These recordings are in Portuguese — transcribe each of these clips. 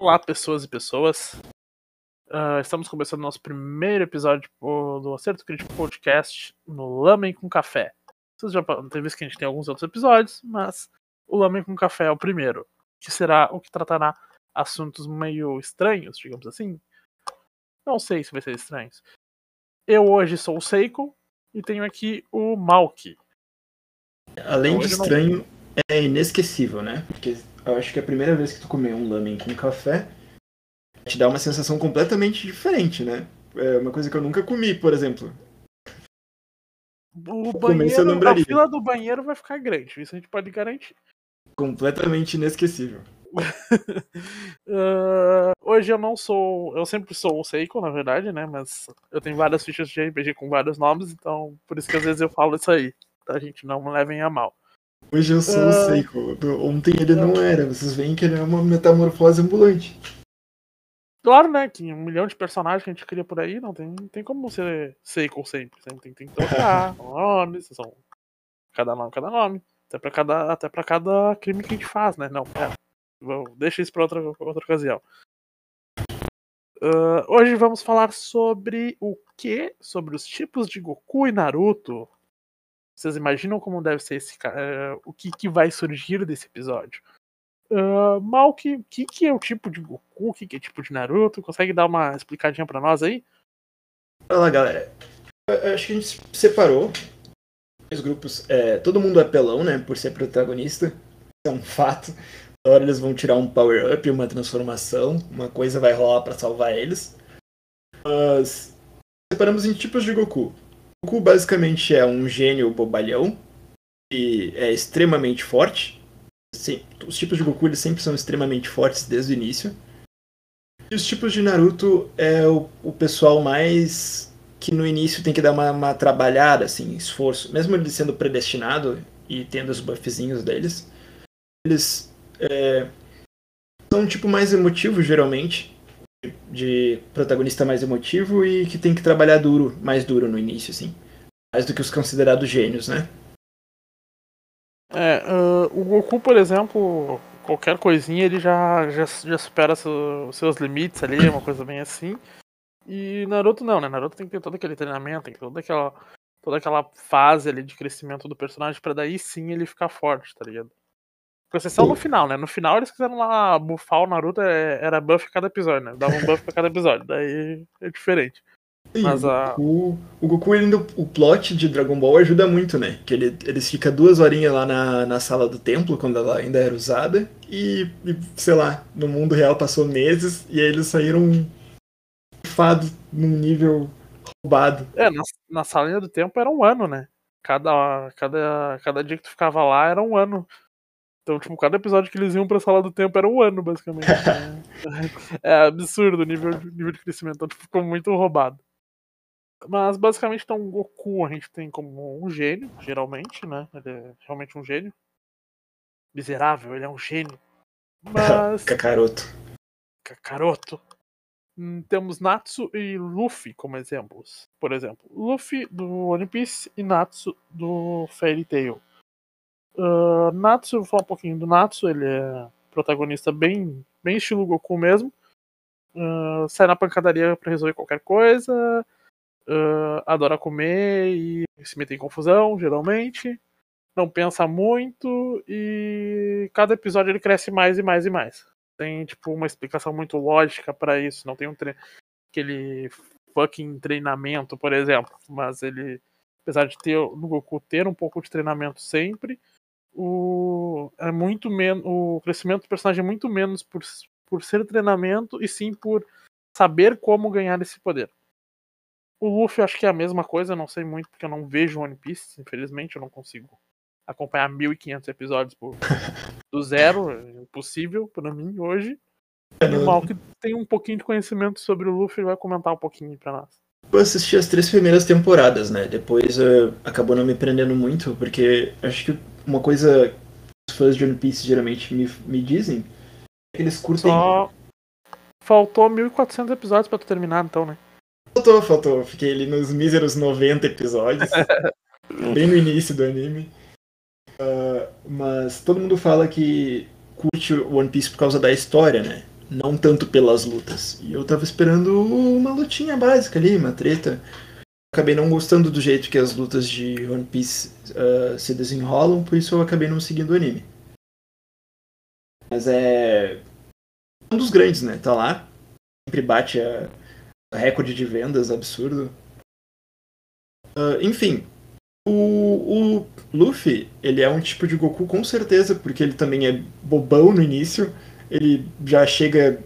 Olá, pessoas e pessoas. Uh, estamos começando nosso primeiro episódio do Acerto Crítico Podcast no Lamen com Café. Vocês já podem ver que a gente tem alguns outros episódios, mas o Lamen com Café é o primeiro, que será o que tratará assuntos meio estranhos, digamos assim. Não sei se vai ser estranhos. Eu hoje sou o Seiko e tenho aqui o Malki. Além de estranho, não... é inesquecível, né? Porque eu acho que a primeira vez que tu comer um lamen com café te dá uma sensação completamente diferente, né? É uma coisa que eu nunca comi, por exemplo. O banheiro, a fila do banheiro vai ficar grande, isso a gente pode garantir. Completamente inesquecível. uh, hoje eu não sou. Eu sempre sou o Seiko, na verdade, né? Mas eu tenho várias fichas de RPG com vários nomes, então por isso que às vezes eu falo isso aí. Tá, gente? Não me levem a mal. Hoje eu sou uh... o ah. Seiko. Ontem ele não era. Vocês veem que ele é uma metamorfose ambulante. Claro, né? Que um milhão de personagens que a gente cria por aí, não tem, tem como ser Seiko sempre. Sempre tem, tem que trocar nomes, são cada nome, cada nome. Até pra cada, até pra cada crime que a gente faz, né? Não, pera. Deixa isso pra outra, outra ocasião. Uh, hoje vamos falar sobre o que? Sobre os tipos de Goku e Naruto. Vocês imaginam como deve ser esse uh, o que, que vai surgir desse episódio? Uh, Mal, que, que, que é o tipo de Goku? O que, que é tipo de Naruto? Consegue dar uma explicadinha pra nós aí? Olá, galera. Eu acho que a gente separou os grupos. É, todo mundo é pelão, né? Por ser protagonista. É um fato. Na hora eles vão tirar um power-up, uma transformação. Uma coisa vai rolar para salvar eles. Mas separamos em tipos de Goku. Goku basicamente é um gênio bobalhão e é extremamente forte. Sim, os tipos de Goku eles sempre são extremamente fortes desde o início. E os tipos de Naruto é o, o pessoal mais que no início tem que dar uma, uma trabalhada, assim, esforço. Mesmo ele sendo predestinado e tendo os buffzinhos deles, eles é, são um tipo mais emotivo, geralmente de protagonista mais emotivo e que tem que trabalhar duro, mais duro no início, assim. Mais do que os considerados gênios, né? É, uh, o Goku, por exemplo, qualquer coisinha ele já, já, já supera os seus limites ali, uma coisa bem assim. E Naruto não, né? Naruto tem que ter todo aquele treinamento, tem que ter toda aquela, toda aquela fase ali de crescimento do personagem para daí sim ele ficar forte, tá ligado? Com exceção no final, né? No final eles quiseram lá buffar o Naruto, é, era buff cada episódio, né? Dava um buff pra cada episódio, daí é diferente. Sim, Mas a... o, o Goku, ainda, o plot de Dragon Ball ajuda muito, né? Que ele, eles ficam duas horinhas lá na, na sala do templo, quando ela ainda era usada, e, e sei lá, no mundo real passou meses, e aí eles saíram fado num nível roubado. É, na, na salinha do tempo era um ano, né? Cada, cada, cada dia que tu ficava lá era um ano. Então, tipo, cada episódio que eles iam pra sala do tempo era um ano, basicamente. é, absurdo o nível, nível de crescimento. Então, tipo, ficou muito roubado. Mas, basicamente, então, o Goku a gente tem como um gênio, geralmente, né? Ele é realmente um gênio. Miserável, ele é um gênio. Mas. Kakaroto. Kakaroto. Hum, temos Natsu e Luffy como exemplos. Por exemplo, Luffy do One Piece e Natsu do Fairy Tail. Uh, Natsu, vou falar um pouquinho do Natsu, ele é protagonista bem, bem estilo Goku mesmo. Uh, sai na pancadaria para resolver qualquer coisa. Uh, adora comer e se meter em confusão, geralmente. Não pensa muito e cada episódio ele cresce mais e mais e mais. Tem tipo uma explicação muito lógica para isso. Não tem um tre aquele fucking treinamento, por exemplo. Mas ele, apesar de ter no Goku ter um pouco de treinamento sempre, o, é muito menos. O crescimento do personagem é muito menos por, por ser treinamento e sim por saber como ganhar esse poder. O Luffy acho que é a mesma coisa, não sei muito porque eu não vejo One Piece, infelizmente eu não consigo acompanhar 1500 episódios por, do zero, é impossível para mim hoje. E o Mal que tem um pouquinho de conhecimento sobre o Luffy vai comentar um pouquinho para nós. Eu assisti as três primeiras temporadas, né? Depois uh, acabou não me prendendo muito, porque acho que uma coisa que os fãs de One Piece geralmente me, me dizem é que eles curtem. Só faltou 1400 episódios para tu terminar, então, né? Faltou, faltou. Fiquei ali nos míseros 90 episódios. bem no início do anime. Uh, mas todo mundo fala que curte One Piece por causa da história, né? Não tanto pelas lutas. E eu tava esperando uma lutinha básica ali, uma treta. Acabei não gostando do jeito que as lutas de One Piece uh, se desenrolam, por isso eu acabei não seguindo o anime. Mas é. Um dos grandes, né? Tá lá. Sempre bate a, recorde de vendas absurdo. Uh, enfim, o, o Luffy, ele é um tipo de Goku com certeza, porque ele também é bobão no início. Ele já chega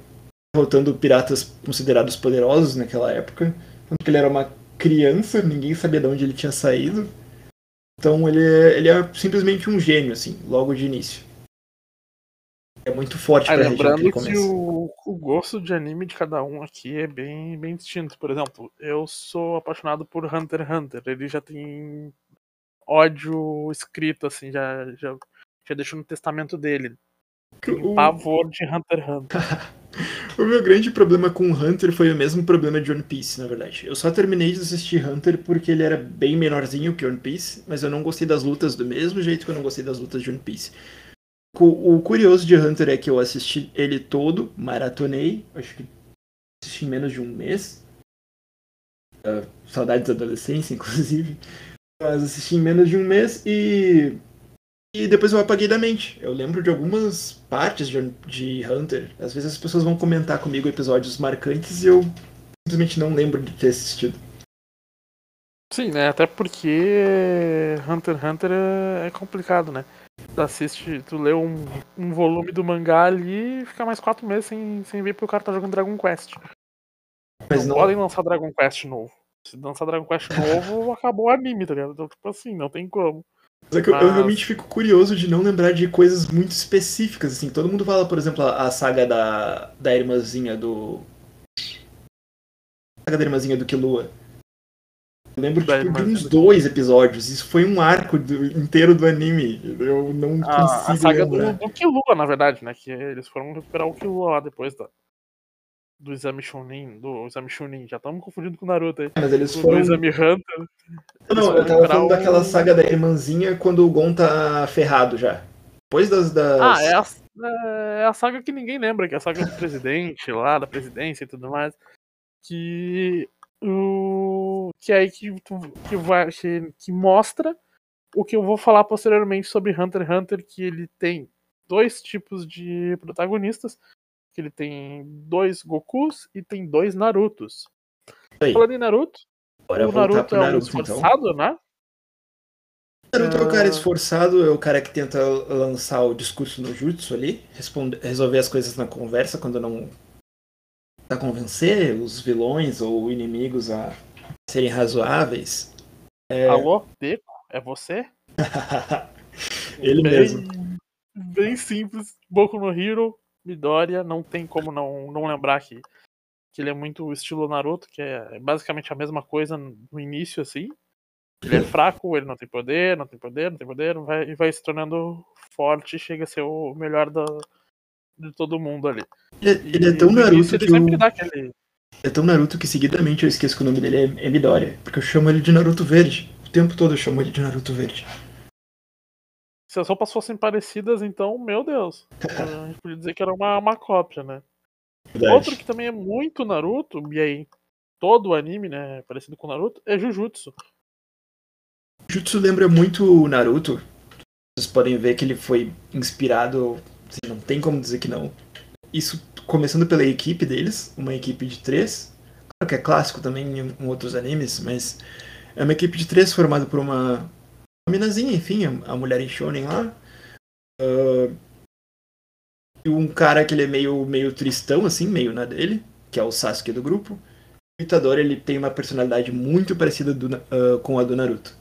derrotando piratas considerados poderosos naquela época. Tanto que ele era uma criança, ninguém sabia de onde ele tinha saído. Então ele é, ele é simplesmente um gênio, assim, logo de início. É muito forte ah, pra lembrando que, que o, o gosto de anime de cada um aqui é bem, bem distinto. Por exemplo, eu sou apaixonado por Hunter x Hunter. Ele já tem ódio escrito, assim, já, já, já deixou no testamento dele. O... pavor de Hunter x Hunter. o meu grande problema com Hunter foi o mesmo problema de One Piece, na verdade. Eu só terminei de assistir Hunter porque ele era bem menorzinho que One Piece, mas eu não gostei das lutas do mesmo jeito que eu não gostei das lutas de One Piece. O curioso de Hunter é que eu assisti ele todo, maratonei, acho que assisti em menos de um mês. Uh, saudades da adolescência, inclusive. Mas assisti em menos de um mês e. E depois eu apaguei da mente. Eu lembro de algumas partes de, de Hunter. Às vezes as pessoas vão comentar comigo episódios marcantes e eu simplesmente não lembro de ter assistido. Sim, né? Até porque Hunter x Hunter é complicado, né? Tu assiste, tu lê um, um volume do mangá ali e fica mais quatro meses sem, sem ver porque o cara tá jogando Dragon Quest. Mas não, não podem lançar Dragon Quest novo. Se lançar Dragon Quest novo, acabou o anime, tá ligado? Então, tipo assim, não tem como. Mas é que Mas... eu, realmente fico curioso de não lembrar de coisas muito específicas, assim. Todo mundo fala, por exemplo, a, a saga da, da irmãzinha do. A saga da irmãzinha do Killua. Eu lembro tipo, de uns dois episódios. Isso foi um arco do, inteiro do anime. Eu não a, consigo. A saga lembrar. do, do Killua, na verdade, né? Que eles foram recuperar o Killua lá depois da, do Exame Chunin, do Exame Chunin. Já estamos confundindo com o Naruto aí. Mas eles foram. Do Exame Hunter. Não, eu tava falando daquela saga da irmãzinha quando o Gon tá ferrado já. Depois das. das... Ah, é a, é a saga que ninguém lembra, que é a saga do presidente lá, da presidência e tudo mais. Que o que é aí que, que, vai, que, que mostra o que eu vou falar posteriormente sobre Hunter x Hunter, que ele tem dois tipos de protagonistas, que ele tem dois Gokus e tem dois Narutos. Aí. Falando em Naruto, Bora o Naruto, Naruto é um então. esforçado, então. né? Naruto é o cara ah. esforçado, é o cara que tenta lançar o discurso no jutsu ali, responde, resolver as coisas na conversa quando não a convencer os vilões ou inimigos a serem razoáveis. É... Alô, Deco? É você? Ele bem, mesmo. Bem simples. Boku no Hero, Midoriya, não tem como não, não lembrar que, que ele é muito estilo Naruto, que é basicamente a mesma coisa no início, assim. Ele é fraco, ele não tem poder, não tem poder, não tem poder, vai, e vai se tornando forte e chega a ser o melhor da, de todo mundo ali. Ele, ele é tão Naruto que eu... aquele... É tão Naruto que seguidamente eu esqueço que o nome dele é, é Midoriya, porque eu chamo ele de Naruto Verde. O tempo todo eu chamo ele de Naruto Verde. Se as roupas fossem parecidas, então, meu Deus. a gente podia dizer que era uma, uma cópia, né? Verdade. Outro que também é muito Naruto, e aí todo o anime, né, parecido com Naruto, é Jujutsu. Jujutsu lembra muito Naruto. Vocês podem ver que ele foi inspirado não tem como dizer que não. Isso começando pela equipe deles, uma equipe de três. Claro que é clássico também em outros animes, mas é uma equipe de três formada por uma, uma minazinha, enfim, a, mulher em shonen lá. Uh, e um cara que ele é meio, meio tristão, assim, meio na dele, que é o Sasuke do grupo. O Itadori, ele tem uma personalidade muito parecida do, uh, com a do Naruto.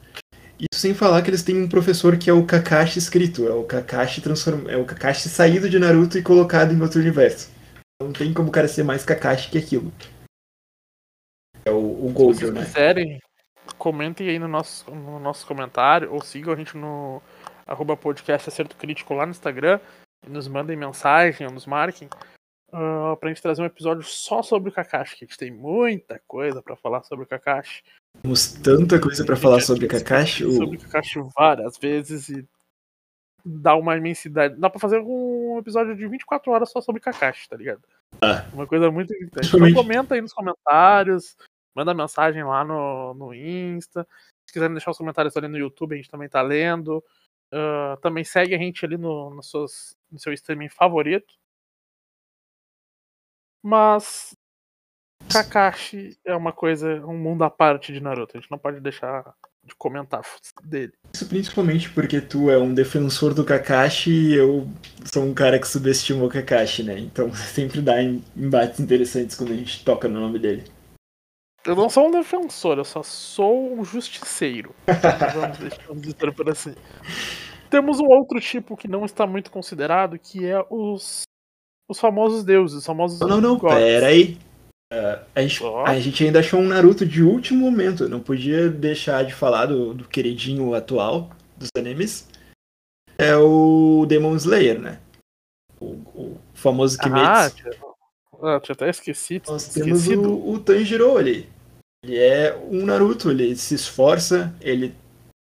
Isso sem falar que eles têm um professor que é o Kakashi escrito, é o Kakashi transform... é o Kakashi saído de Naruto e colocado em outro universo. Não tem como o cara ser mais Kakashi que aquilo. É o, o Gojo, né? quiserem, comentem aí no nosso, no nosso comentário ou sigam a gente no arroba podcast Acerto Crítico lá no Instagram e nos mandem mensagem ou nos marquem uh, pra gente trazer um episódio só sobre o Kakashi, que a gente tem muita coisa para falar sobre o Kakashi. Temos tanta coisa para falar sobre Kakashi. Sobre Kakashi várias vezes e dá uma imensidade. Dá pra fazer um episódio de 24 horas só sobre Kakashi, tá ligado? Ah. Uma coisa muito importante. Principalmente- Então comenta aí nos comentários, manda mensagem lá no, no Insta. Se quiserem deixar os comentários ali no YouTube, a gente também tá lendo. Ah, também segue a gente ali no, nos seus, no seu streaming favorito. Mas Kakashi é uma coisa, um mundo à parte de Naruto. A gente não pode deixar de comentar dele. Isso principalmente porque tu é um defensor do Kakashi e eu sou um cara que subestima o Kakashi, né? Então sempre dá em- embates interessantes quando a gente toca no nome dele. Eu não sou um defensor, eu só sou um justiceiro. Vamos deixar por assim. Temos um outro tipo que não está muito considerado, que é os, os famosos deuses, os famosos Não, não, não, gods. pera aí. Ah, a, gente, Ó. a gente ainda achou um Naruto de último momento. Não podia deixar de falar do, do queridinho atual dos animes. É o Demon Slayer, né? O, o famoso Ah, Kimetsu. ah, tinha até esquecido. Nós temos esquecido. o, o Tanjiro ali. Ele é um Naruto, ele se esforça, ele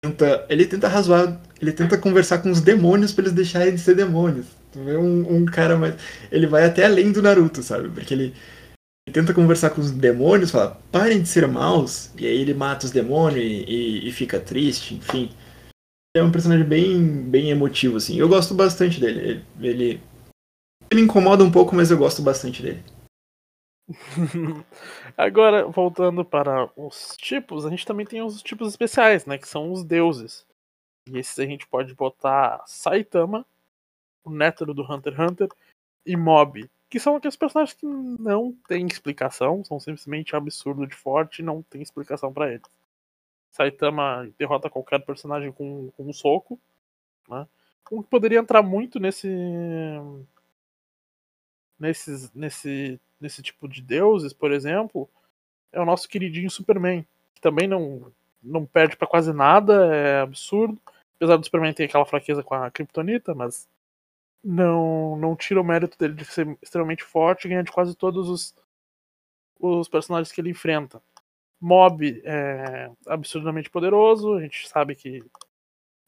tenta, ele tenta razoar, ele tenta conversar com os demônios pra eles deixarem de ser demônios. Tu um, um cara mais. Ele vai até além do Naruto, sabe? Porque ele, ele tenta conversar com os demônios, fala, parem de ser maus, e aí ele mata os demônios e, e- e fica triste, enfim. É um personagem bem, bem emotivo, assim. Eu gosto bastante dele. Ele, ele, ele incomoda um pouco, mas eu gosto bastante dele. Agora, voltando para os tipos, a gente também tem os tipos especiais, né? Que são os deuses. E esses a gente pode botar Saitama, o Nétero do Hunter x Hunter, e Mob. Que são aqueles personagens que não têm explicação, são simplesmente absurdo de forte e não tem explicação para eles. Saitama derrota qualquer personagem com, com um soco. Né? Um que poderia entrar muito nesse. Nesses, nesse, nesse tipo de deuses, por exemplo, é o nosso queridinho Superman. Que também não, não perde pra quase nada, é absurdo. Apesar do Superman ter aquela fraqueza com a Kryptonita, mas não, não tira o mérito dele de ser extremamente forte e ganhar de quase todos os, os personagens que ele enfrenta. Mob é absurdamente poderoso, a gente sabe que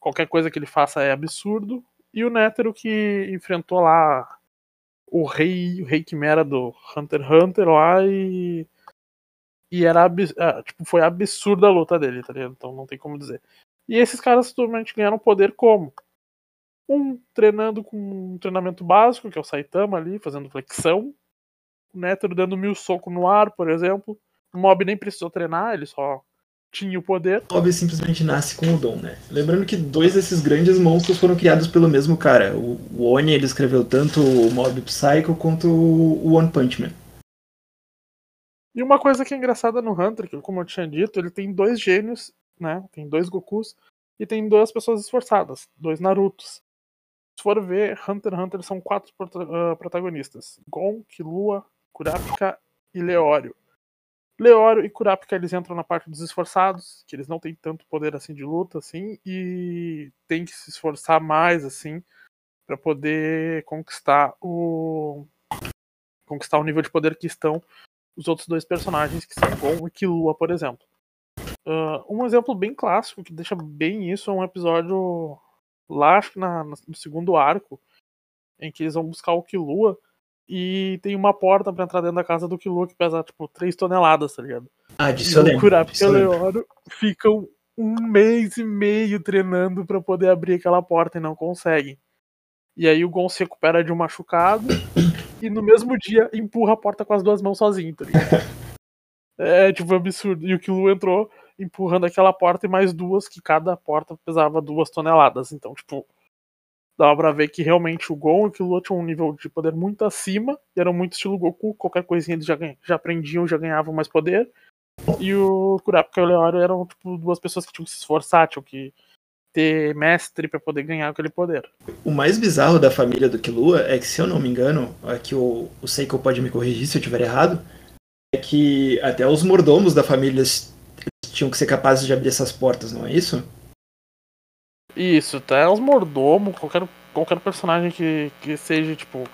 qualquer coisa que ele faça é absurdo. E o Nétero que enfrentou lá o rei, o rei Quimera do Hunter x Hunter lá e. E era ah, tipo, foi absurda a luta dele, tá ligado? Então não tem como dizer. E esses caras normalmente ganharam poder como? Um treinando com um treinamento básico, que é o Saitama ali, fazendo flexão. O Nétero dando mil socos no ar, por exemplo. O Mob nem precisou treinar, ele só tinha o poder. Mob simplesmente nasce com o dom, né? Lembrando que dois desses grandes monstros foram criados pelo mesmo cara. O o Oni ele escreveu tanto o Mob Psycho quanto o One Punch Man. E uma coisa que é engraçada no Hunter, que como eu tinha dito, ele tem dois gênios, né? Tem dois Gokus e tem duas pessoas esforçadas, dois Narutos. Se for ver, Hunter x Hunter são quatro ah, protagonistas: Gon, Killua, Kurapika e Leório. Leório e Kurapika eles entram na parte dos esforçados, que eles não têm tanto poder assim de luta assim e tem que se esforçar mais assim para poder conquistar o conquistar o nível de poder que estão os outros dois personagens, que são Gon e Killua, por exemplo. Ah, um exemplo bem clássico que deixa bem isso é um episódio lá, acho que na- no segundo arco, em que eles vão buscar o Killua e tem uma porta pra entrar dentro da casa do Killua que pesa tipo 3 toneladas, tá ligado? Ah, E disso o. Kurapika e eu o lembro. Leoro ficam um mês e meio treinando pra poder abrir aquela porta e não conseguem. E aí o Gon se recupera de um machucado e no mesmo dia empurra a porta com as duas mãos sozinho, tá ligado? É tipo absurdo. E o Killua entrou empurrando aquela porta e mais duas, que cada porta pesava duas toneladas. Então, tipo, dava pra ver que realmente o Gon e o Killua tinham um nível de poder muito acima e eram muito estilo Goku. Qualquer coisinha eles já, já aprendiam, já ganhavam mais poder. E o Kurapika e o Leório eram, tipo, duas pessoas que tinham que se esforçar, tinham que ter mestre pra poder ganhar aquele poder. O mais bizarro da família do Killua é que, se eu não me engano, aqui o, o Seiko pode me corrigir se eu estiver errado, é que até os mordomos da família tinham que ser capazes de abrir essas portas, não é isso? Isso, até os mordomos, qualquer, qualquer personagem que, que seja, tipo.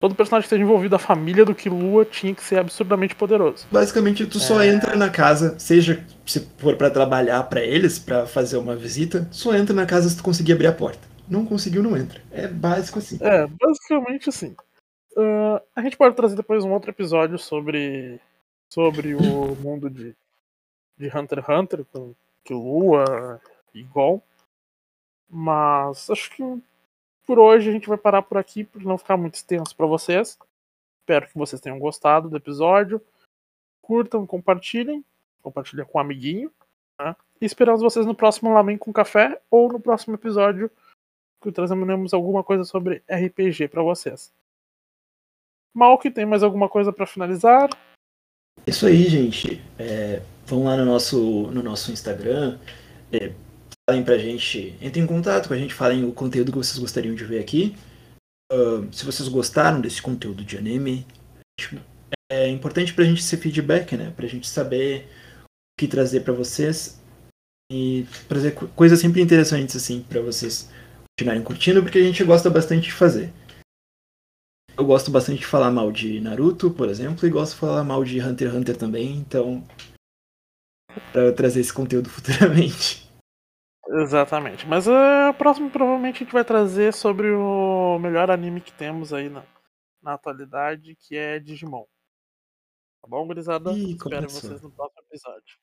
Todo personagem que esteja envolvido, a família do Killua tinha que ser absurdamente poderoso. Basicamente, tu só É. entra na casa, seja se for pra trabalhar pra eles, pra fazer uma visita, só entra na casa se tu conseguir abrir a porta. não conseguiu, não entra. É básico assim. É, basicamente assim. Uh, a gente pode trazer depois um outro episódio sobre sobre o mundo de, de Hunter x Hunter, com Killua e Gol. Mas acho que por hoje a gente vai parar por aqui para não ficar muito extenso para vocês. Espero que vocês tenham gostado do episódio. Curtam, compartilhem. Compartilhem com um amiguinho. Né? E esperamos vocês no próximo Lamen com Café ou no próximo episódio que trazemos alguma coisa sobre RPG para vocês. Mal que tem mais alguma coisa para finalizar? Isso aí, gente. É, vão lá no nosso, no nosso Instagram. É, falem pra gente. Entrem em contato com a gente, falem o conteúdo que vocês gostariam de ver aqui. Uh, se vocês gostaram desse conteúdo de anime, é importante pra gente esse feedback, né? Pra gente saber o que trazer para vocês e trazer coisas sempre interessantes assim para vocês continuarem curtindo, porque a gente gosta bastante de fazer. Eu gosto bastante de falar mal de Naruto, por exemplo, e gosto de falar mal de Hunter x Hunter também, então para trazer esse conteúdo futuramente. Exatamente. Mas uh, o próximo provavelmente a gente vai trazer sobre o melhor anime que temos aí na, na atualidade, que é Digimon. Tá bom, gurizada? Ih, Espero vocês no próximo episódio.